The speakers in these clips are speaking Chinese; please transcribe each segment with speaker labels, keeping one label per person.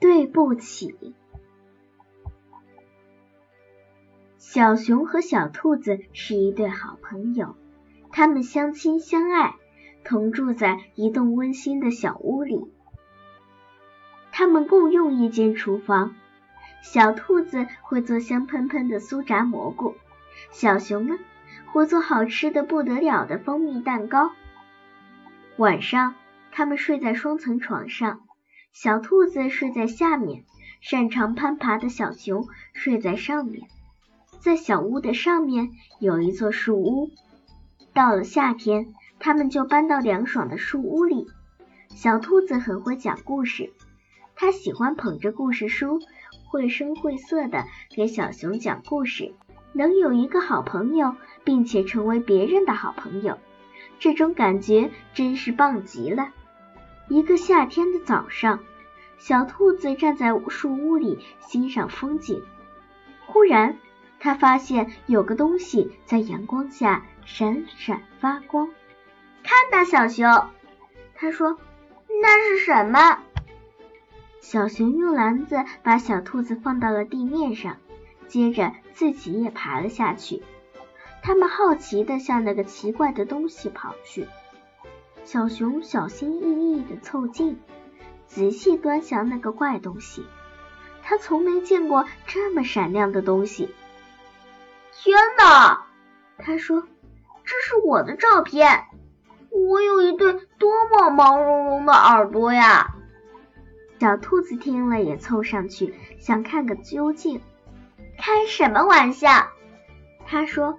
Speaker 1: 对不起。小熊和小兔子是一对好朋友，他们相亲相爱，同住在一栋温馨的小屋里。他们共用一间厨房。小兔子会做香喷喷的酥炸蘑菇，小熊呢会做好吃的不得了的蜂蜜蛋糕。晚上，他们睡在双层床上，小兔子睡在下面，擅长攀爬的小熊睡在上面。在小屋的上面有一座树屋。到了夏天，他们就搬到凉爽的树屋里。小兔子很会讲故事，它喜欢捧着故事书。绘声绘色的给小熊讲故事，能有一个好朋友，并且成为别人的好朋友，这种感觉真是棒极了。一个夏天的早上，小兔子站在树屋里欣赏风景，忽然，它发现有个东西在阳光下闪闪发光。看呐小熊，他说：“那是什么？”小熊用篮子把小兔子放到了地面上，接着自己也爬了下去。他们好奇地向那个奇怪的东西跑去。小熊小心翼翼地凑近，仔细端详那个怪东西。他从没见过这么闪亮的东西。
Speaker 2: 天哪！
Speaker 1: 他说：“这是我的照片，
Speaker 2: 我有一对多么毛茸茸的耳朵呀！”
Speaker 1: 小兔子听了也凑上去想看个究竟。
Speaker 2: 开什么玩笑？
Speaker 1: 他说：“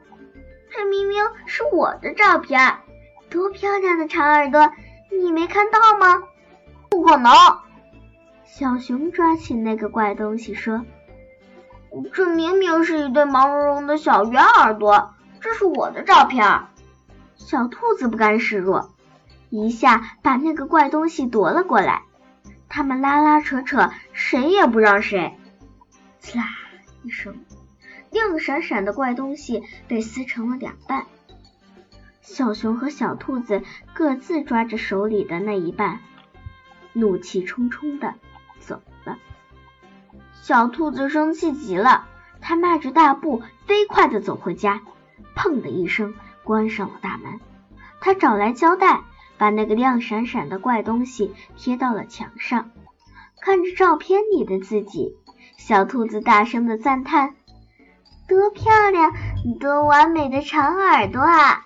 Speaker 2: 这明明是我的照片，多漂亮的长耳朵，你没看到吗？”不可能！
Speaker 1: 小熊抓起那个怪东西说：“
Speaker 2: 这明明是一对毛茸茸的小圆耳朵，这是我的照片。”
Speaker 1: 小兔子不甘示弱，一下把那个怪东西夺了过来。他们拉拉扯扯，谁也不让谁。刺啦一声，亮闪闪的怪东西被撕成了两半。小熊和小兔子各自抓着手里的那一半，怒气冲冲的走了。小兔子生气极了，它迈着大步飞快的走回家，砰的一声关上了大门。它找来胶带。把那个亮闪闪的怪东西贴到了墙上，看着照片里的自己，小兔子大声的赞叹：“多漂亮，多完美的长耳朵啊！”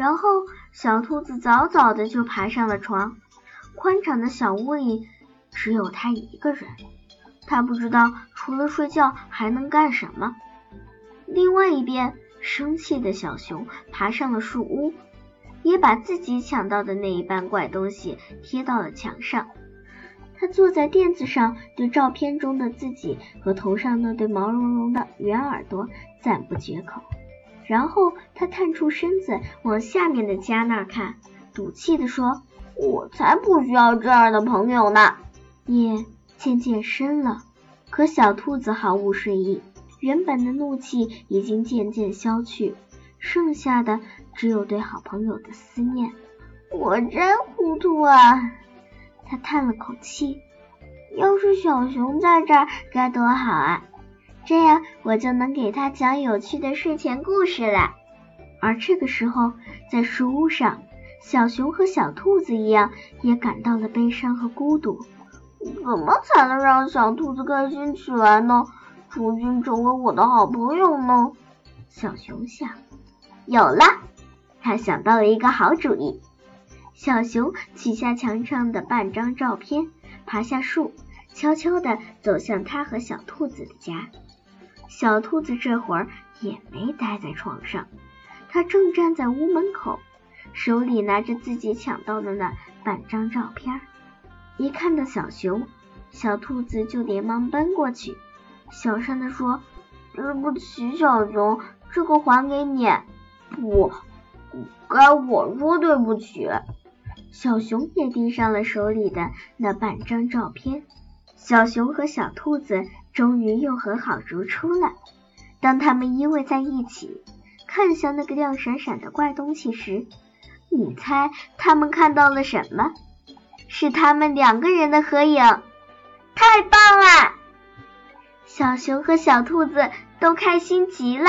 Speaker 1: 然后小兔子早早的就爬上了床，宽敞的小屋里只有它一个人，它不知道除了睡觉还能干什么。另外一边，生气的小熊爬上了树屋。也把自己抢到的那一半怪东西贴到了墙上。他坐在垫子上，对照片中的自己和头上那对毛茸茸的圆耳朵赞不绝口。然后他探出身子往下面的家那看，赌气地说：“
Speaker 2: 我才不需要这样的朋友呢。”
Speaker 1: 夜渐渐深了，可小兔子毫无睡意，原本的怒气已经渐渐消去。剩下的只有对好朋友的思念。
Speaker 2: 我真糊涂啊！
Speaker 1: 他叹了口气。要是小熊在这儿该多好啊！这样我就能给他讲有趣的睡前故事了。而这个时候，在树屋上，小熊和小兔子一样，也感到了悲伤和孤独。
Speaker 2: 怎么才能让小兔子开心起来呢？重新成为我的好朋友呢？
Speaker 1: 小熊想。有了，他想到了一个好主意。小熊取下墙上的半张照片，爬下树，悄悄地走向他和小兔子的家。小兔子这会儿也没待在床上，它正站在屋门口，手里拿着自己抢到的那半张照片。一看到小熊，小兔子就连忙奔过去，小声地说：“对不起，小熊，这个还给你。”
Speaker 2: 不，该我说对不起。
Speaker 1: 小熊也递上了手里的那半张照片。小熊和小兔子终于又和好如初了。当他们依偎在一起，看向那个亮闪闪的怪东西时，你猜他们看到了什么？是他们两个人的合影。
Speaker 2: 太棒了！
Speaker 1: 小熊和小兔子都开心极了。